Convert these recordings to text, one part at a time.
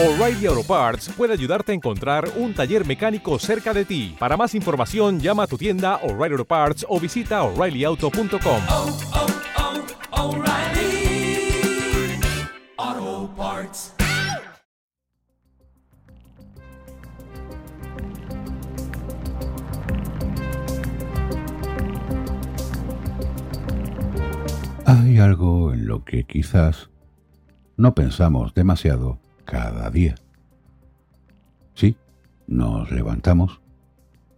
O'Reilly Auto Parts puede ayudarte a encontrar un taller mecánico cerca de ti. Para más información, llama a tu tienda O'Reilly Auto Parts o visita oreillyauto.com. oh, oh, Parts. Hay algo en lo que quizás no pensamos demasiado cada día. Sí, nos levantamos,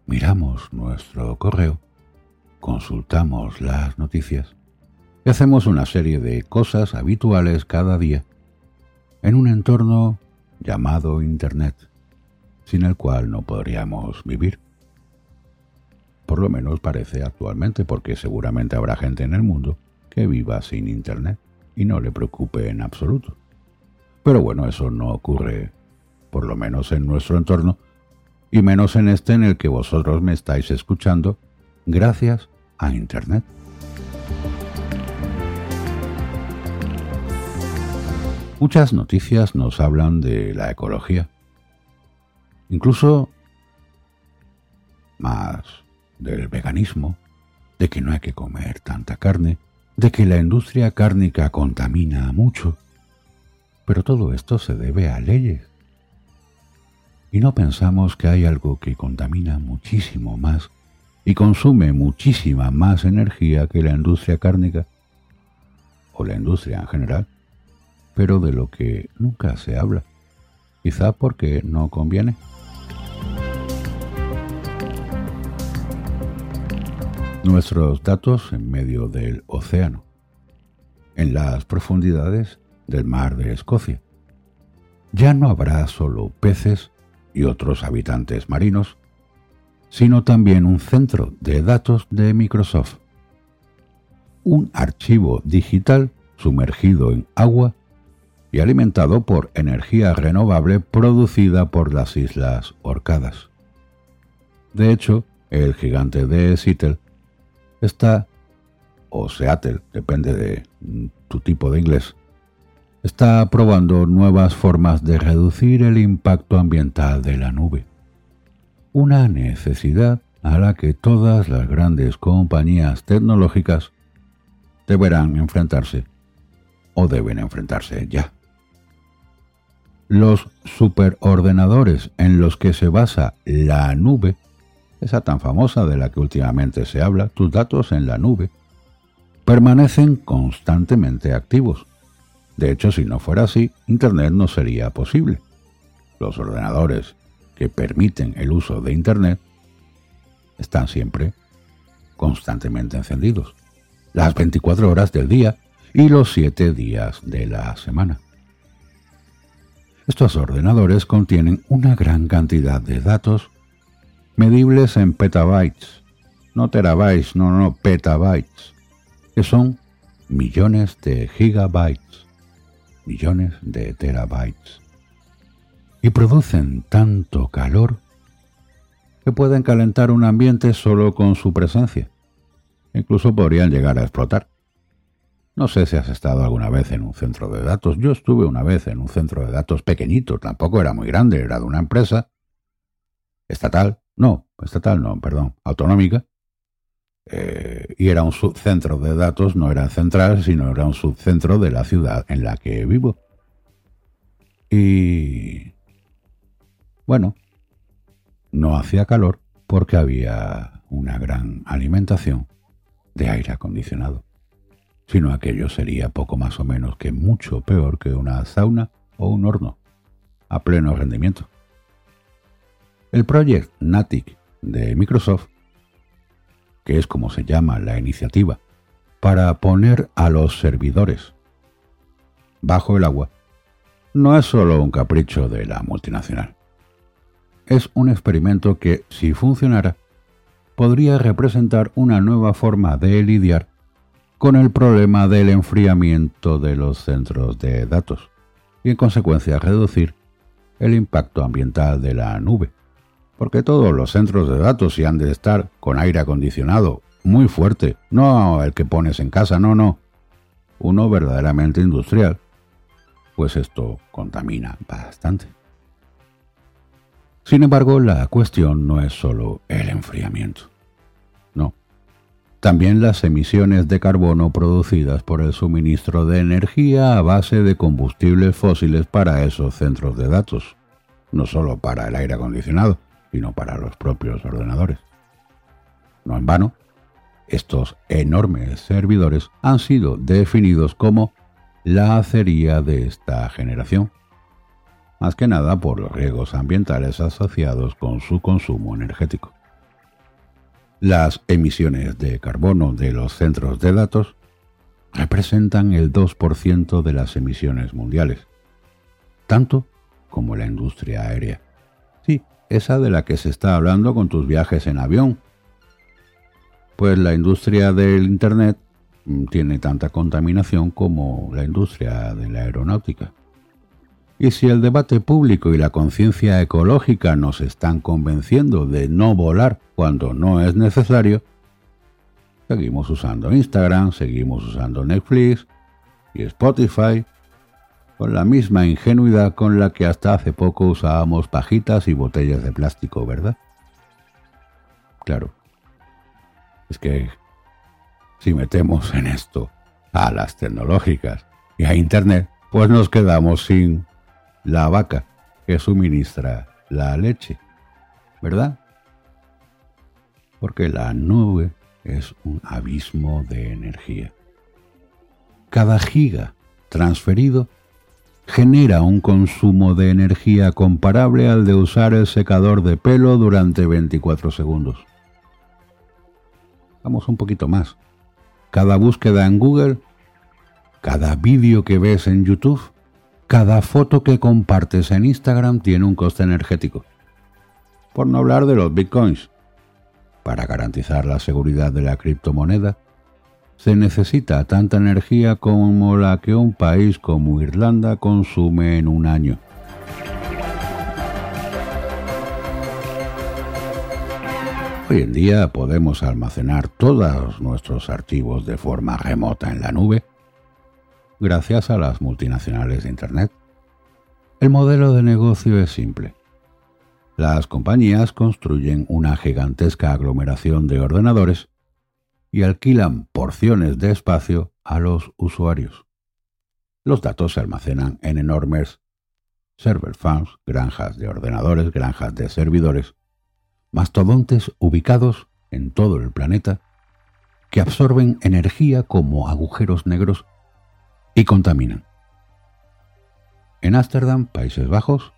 miramos nuestro correo, consultamos las noticias y hacemos una serie de cosas habituales cada día en un entorno llamado Internet, sin el cual no podríamos vivir. Por lo menos parece actualmente, porque seguramente habrá gente en el mundo que viva sin Internet y no le preocupe en absoluto. Pero bueno, eso no ocurre, por lo menos en nuestro entorno, y menos en este en el que vosotros me estáis escuchando gracias a Internet. Muchas noticias nos hablan de la ecología, incluso más del veganismo, de que no hay que comer tanta carne, de que la industria cárnica contamina mucho. Pero todo esto se debe a leyes. Y no pensamos que hay algo que contamina muchísimo más y consume muchísima más energía que la industria cárnica, o la industria en general, pero de lo que nunca se habla, quizá porque no conviene. nuestros datos en medio del océano, en las profundidades del mar de Escocia. Ya no habrá solo peces y otros habitantes marinos, sino también un centro de datos de Microsoft, un archivo digital sumergido en agua y alimentado por energía renovable producida por las Islas Orcadas. De hecho, el gigante de Seattle está, o Seattle, depende de tu tipo de inglés, está probando nuevas formas de reducir el impacto ambiental de la nube. Una necesidad a la que todas las grandes compañías tecnológicas deberán enfrentarse o deben enfrentarse ya. Los superordenadores en los que se basa la nube esa tan famosa de la que últimamente se habla, tus datos en la nube, permanecen constantemente activos. De hecho, si no fuera así, Internet no sería posible. Los ordenadores que permiten el uso de Internet están siempre constantemente encendidos, las 24 horas del día y los 7 días de la semana. Estos ordenadores contienen una gran cantidad de datos medibles en petabytes, no terabytes, no, no, petabytes, que son millones de gigabytes, millones de terabytes. Y producen tanto calor que pueden calentar un ambiente solo con su presencia. Incluso podrían llegar a explotar. No sé si has estado alguna vez en un centro de datos. Yo estuve una vez en un centro de datos pequeñito, tampoco era muy grande, era de una empresa estatal, no, estatal no, perdón, autonómica, eh, y era un subcentro de datos, no era central, sino era un subcentro de la ciudad en la que vivo. Y bueno, no hacía calor porque había una gran alimentación de aire acondicionado, sino aquello sería poco más o menos que mucho peor que una sauna o un horno a pleno rendimiento. El Project Natic de Microsoft, que es como se llama la iniciativa, para poner a los servidores bajo el agua, no es solo un capricho de la multinacional. Es un experimento que, si funcionara, podría representar una nueva forma de lidiar con el problema del enfriamiento de los centros de datos y en consecuencia reducir el impacto ambiental de la nube porque todos los centros de datos sí han de estar con aire acondicionado muy fuerte, no el que pones en casa, no, no, uno verdaderamente industrial, pues esto contamina bastante. Sin embargo, la cuestión no es solo el enfriamiento. No. También las emisiones de carbono producidas por el suministro de energía a base de combustibles fósiles para esos centros de datos. No solo para el aire acondicionado, sino para los propios ordenadores. No en vano, estos enormes servidores han sido definidos como la acería de esta generación, más que nada por los riesgos ambientales asociados con su consumo energético. Las emisiones de carbono de los centros de datos representan el 2% de las emisiones mundiales, tanto como la industria aérea. Esa de la que se está hablando con tus viajes en avión. Pues la industria del Internet mm, tiene tanta contaminación como la industria de la aeronáutica. Y si el debate público y la conciencia ecológica nos están convenciendo de no volar cuando no es necesario, seguimos usando Instagram, seguimos usando Netflix y Spotify con la misma ingenuidad con la que hasta hace poco usábamos pajitas y botellas de plástico, ¿verdad? Claro. Es que si metemos en esto a las tecnológicas y a Internet, pues nos quedamos sin la vaca que suministra la leche, ¿verdad? Porque la nube es un abismo de energía. Cada giga transferido genera un consumo de energía comparable al de usar el secador de pelo durante 24 segundos. Vamos un poquito más. Cada búsqueda en Google, cada vídeo que ves en YouTube, cada foto que compartes en Instagram tiene un coste energético. Por no hablar de los bitcoins. Para garantizar la seguridad de la criptomoneda, se necesita tanta energía como la que un país como Irlanda consume en un año. Hoy en día podemos almacenar todos nuestros archivos de forma remota en la nube gracias a las multinacionales de Internet. El modelo de negocio es simple. Las compañías construyen una gigantesca aglomeración de ordenadores y alquilan porciones de espacio a los usuarios. Los datos se almacenan en enormes server farms, granjas de ordenadores, granjas de servidores, mastodontes ubicados en todo el planeta que absorben energía como agujeros negros y contaminan. En Ámsterdam, Países Bajos,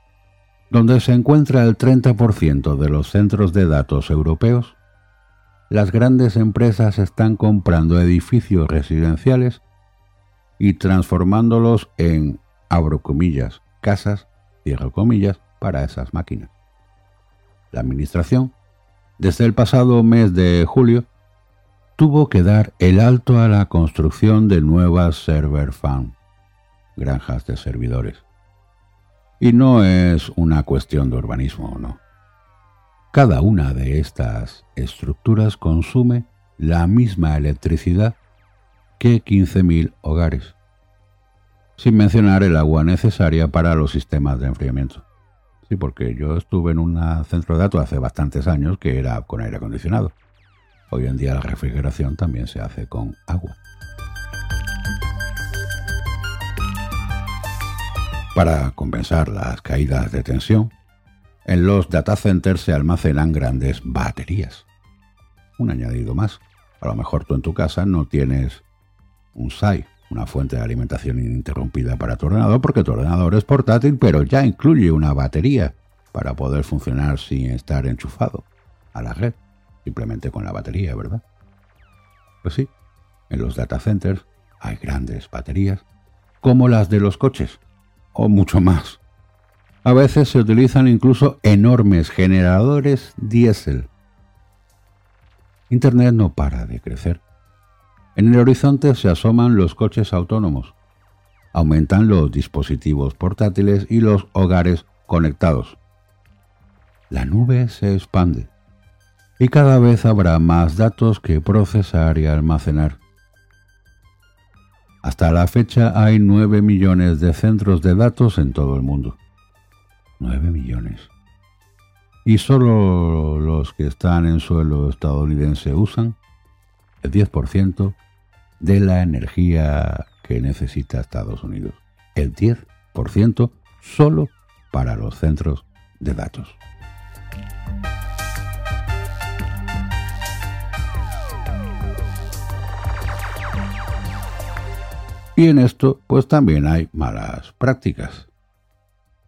donde se encuentra el 30% de los centros de datos europeos, las grandes empresas están comprando edificios residenciales y transformándolos en, abro comillas, casas, cierro comillas, para esas máquinas. La Administración, desde el pasado mes de julio, tuvo que dar el alto a la construcción de nuevas server farm, granjas de servidores. Y no es una cuestión de urbanismo, no. Cada una de estas estructuras consume la misma electricidad que 15.000 hogares, sin mencionar el agua necesaria para los sistemas de enfriamiento. Sí, porque yo estuve en un centro de datos hace bastantes años que era con aire acondicionado. Hoy en día la refrigeración también se hace con agua. Para compensar las caídas de tensión, en los data centers se almacenan grandes baterías. Un añadido más. A lo mejor tú en tu casa no tienes un SAI, una fuente de alimentación ininterrumpida para tu ordenador, porque tu ordenador es portátil, pero ya incluye una batería para poder funcionar sin estar enchufado a la red, simplemente con la batería, ¿verdad? Pues sí, en los data centers hay grandes baterías, como las de los coches, o mucho más. A veces se utilizan incluso enormes generadores diésel. Internet no para de crecer. En el horizonte se asoman los coches autónomos. Aumentan los dispositivos portátiles y los hogares conectados. La nube se expande y cada vez habrá más datos que procesar y almacenar. Hasta la fecha hay 9 millones de centros de datos en todo el mundo. 9 millones. Y solo los que están en suelo estadounidense usan el 10% de la energía que necesita Estados Unidos. El 10% solo para los centros de datos. Y en esto, pues también hay malas prácticas.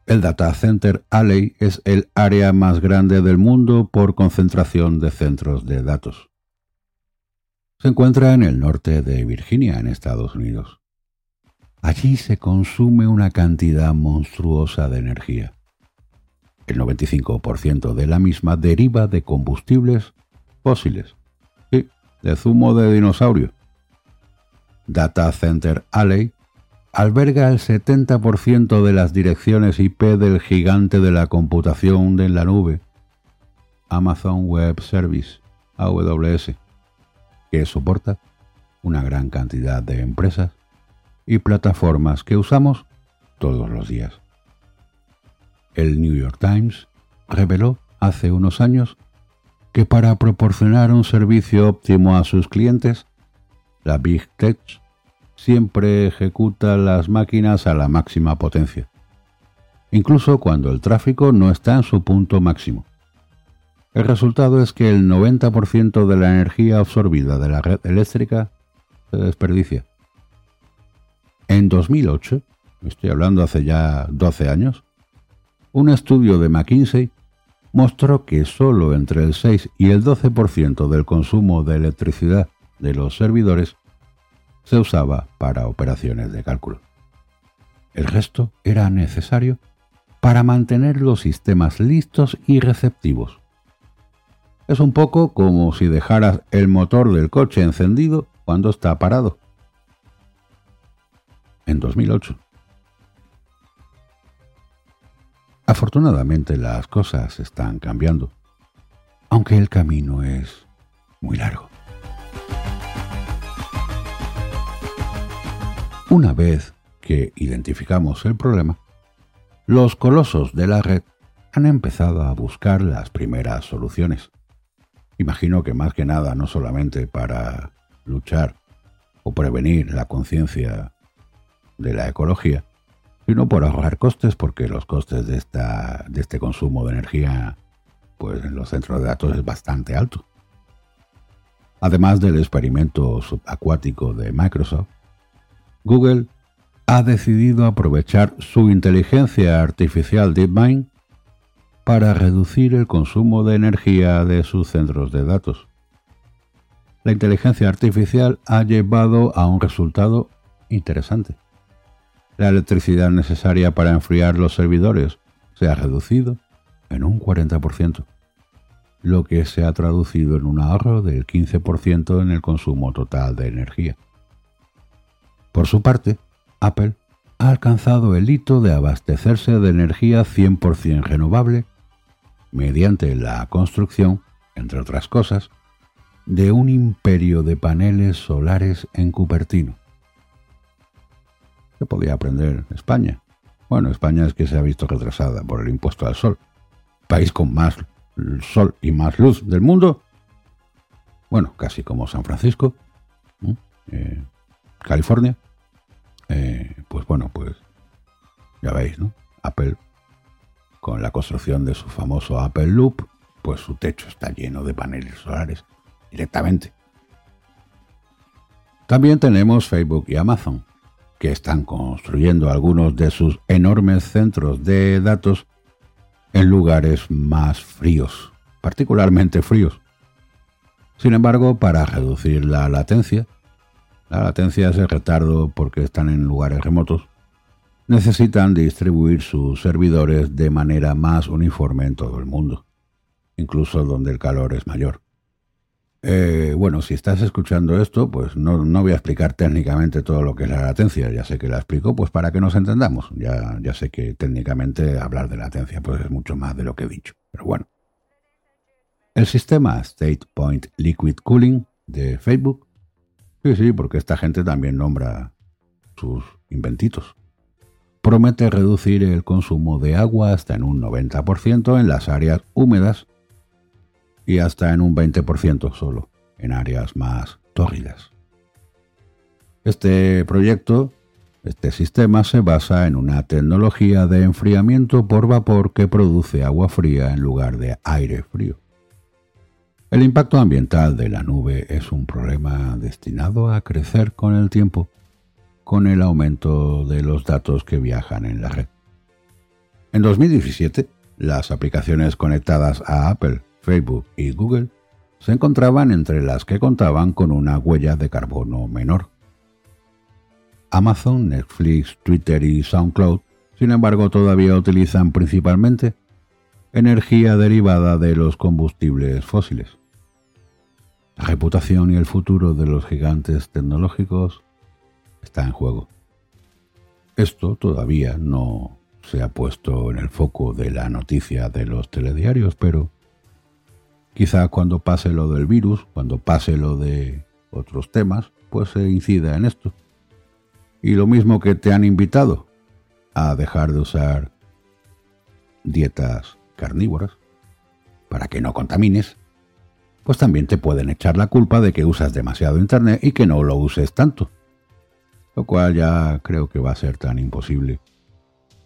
El Data Center Alley es el área más grande del mundo por concentración de centros de datos. Se encuentra en el norte de Virginia, en Estados Unidos. Allí se consume una cantidad monstruosa de energía. El 95% de la misma deriva de combustibles fósiles, sí, de zumo de dinosaurio. Data Center Alley alberga el 70% de las direcciones IP del gigante de la computación en la nube, Amazon Web Service, AWS, que soporta una gran cantidad de empresas y plataformas que usamos todos los días. El New York Times reveló hace unos años que para proporcionar un servicio óptimo a sus clientes, la Big Tech siempre ejecuta las máquinas a la máxima potencia, incluso cuando el tráfico no está en su punto máximo. El resultado es que el 90% de la energía absorbida de la red eléctrica se desperdicia. En 2008, estoy hablando hace ya 12 años, un estudio de McKinsey mostró que solo entre el 6 y el 12% del consumo de electricidad de los servidores se usaba para operaciones de cálculo. El resto era necesario para mantener los sistemas listos y receptivos. Es un poco como si dejaras el motor del coche encendido cuando está parado. En 2008. Afortunadamente las cosas están cambiando, aunque el camino es muy largo. Una vez que identificamos el problema, los colosos de la red han empezado a buscar las primeras soluciones. Imagino que más que nada no solamente para luchar o prevenir la conciencia de la ecología, sino por ahorrar costes porque los costes de, este consumo de energía pues en los centros de datos es bastante alto. Además del experimento subacuático de Microsoft, Google ha decidido aprovechar su inteligencia artificial DeepMind para reducir el consumo de energía de sus centros de datos. La inteligencia artificial ha llevado a un resultado interesante. La electricidad necesaria para enfriar los servidores se ha reducido en un 40%, lo que se ha traducido en un ahorro del 15% en el consumo total de energía. Por su parte, Apple ha alcanzado el hito de abastecerse de energía 100% renovable mediante la construcción, entre otras cosas, de un imperio de paneles solares en Cupertino. ¿Qué podía aprender España? Bueno, España es que se ha visto retrasada por el impuesto al sol. País con más sol y más luz del mundo. Bueno, casi como San Francisco. Eh, California. Eh, pues bueno, pues ya veis, ¿no? Apple, con la construcción de su famoso Apple Loop, pues su techo está lleno de paneles solares directamente. También tenemos Facebook y Amazon, que están construyendo algunos de sus enormes centros de datos en lugares más fríos, particularmente fríos. Sin embargo, para reducir la latencia, la latencia es el retardo porque están en lugares remotos. Necesitan distribuir sus servidores de manera más uniforme en todo el mundo, incluso donde el calor es mayor. Eh, bueno, si estás escuchando esto, pues no, voy a explicar técnicamente todo lo que es la latencia, ya sé que la explico, pues para que nos entendamos. Ya, ya sé que técnicamente hablar de latencia pues es mucho más de lo que he dicho, pero bueno. El sistema State Point Liquid Cooling de Facebook Sí, sí, porque esta gente también nombra sus inventitos. Promete reducir el consumo de agua hasta en un 90% en las áreas húmedas y hasta en un 20% solo en áreas más tórridas. Este proyecto, este sistema se basa en una tecnología de enfriamiento por vapor que produce agua fría en lugar de aire frío. El impacto ambiental de la nube es un problema destinado a crecer con el tiempo, con el aumento de los datos que viajan en la red. En 2017, las aplicaciones conectadas a Apple, Facebook y Google se encontraban entre las que contaban con una huella de carbono menor. Amazon, Netflix, Twitter y SoundCloud, sin embargo, todavía utilizan principalmente energía derivada de los combustibles fósiles. La reputación y el futuro de los gigantes tecnológicos está en juego. Esto todavía no se ha puesto en el foco de la noticia de los telediarios, pero quizá cuando pase lo del virus, cuando pase lo de otros temas, pues se incida en esto. Y lo mismo que te han invitado a dejar de usar dietas carnívoras para que no contamines, pues también te pueden echar la culpa de que usas demasiado Internet y que no lo uses tanto. Lo cual ya creo que va a ser tan imposible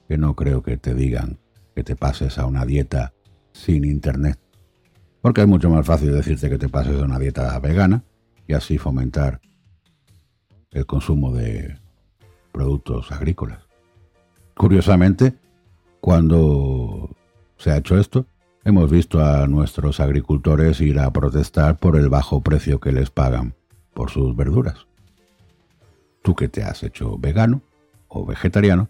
que no creo que te digan que te pases a una dieta sin Internet. Porque es mucho más fácil decirte que te pases a una dieta vegana y así fomentar el consumo de productos agrícolas. Curiosamente, cuando se ha hecho esto, Hemos visto a nuestros agricultores ir a protestar por el bajo precio que les pagan por sus verduras. Tú que te has hecho vegano o vegetariano,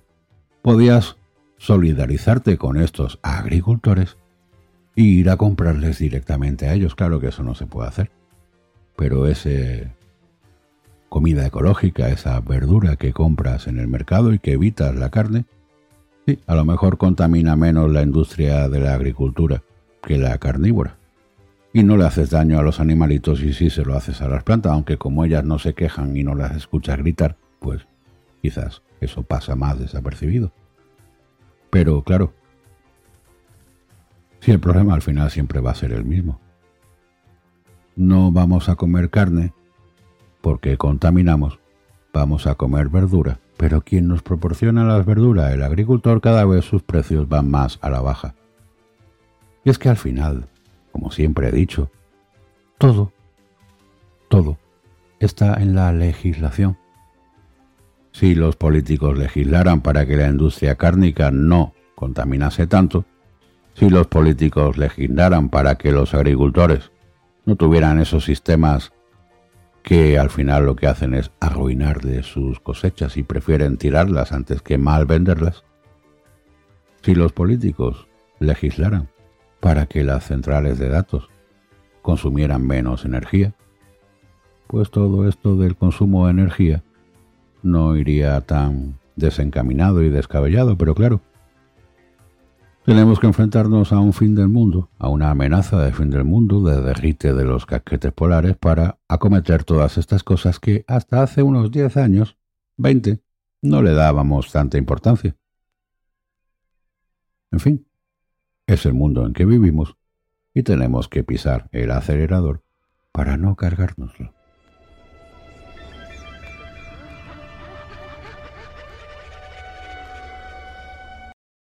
podías solidarizarte con estos agricultores e ir a comprarles directamente a ellos. Claro que eso no se puede hacer, pero ese comida ecológica, esa verdura que compras en el mercado y que evitas la carne, sí, a lo mejor contamina menos la industria de la agricultura, que la carnívora. Y no le haces daño a los animalitos y sí se lo haces a las plantas, aunque como ellas no se quejan y no las escuchas gritar, pues quizás eso pasa más desapercibido. Pero claro, si el problema al final siempre va a ser el mismo. No vamos a comer carne porque contaminamos, vamos a comer verdura, pero quien nos proporciona las verduras, el agricultor, cada vez sus precios van más a la baja. Y es que al final, como siempre he dicho, todo, todo está en la legislación. Si los políticos legislaran para que la industria cárnica no contaminase tanto, si los políticos legislaran para que los agricultores no tuvieran esos sistemas que al final lo que hacen es arruinar de sus cosechas y prefieren tirarlas antes que mal venderlas, si los políticos legislaran para que las centrales de datos consumieran menos energía, pues todo esto del consumo de energía no iría tan desencaminado y descabellado, pero claro, tenemos que enfrentarnos a un fin del mundo, a una amenaza de fin del mundo, de derrite de los casquetes polares para acometer todas estas cosas que hasta hace unos 10 años, 20, no le dábamos tanta importancia. En fin, es el mundo en que vivimos y tenemos que pisar el acelerador para no cargárnoslo.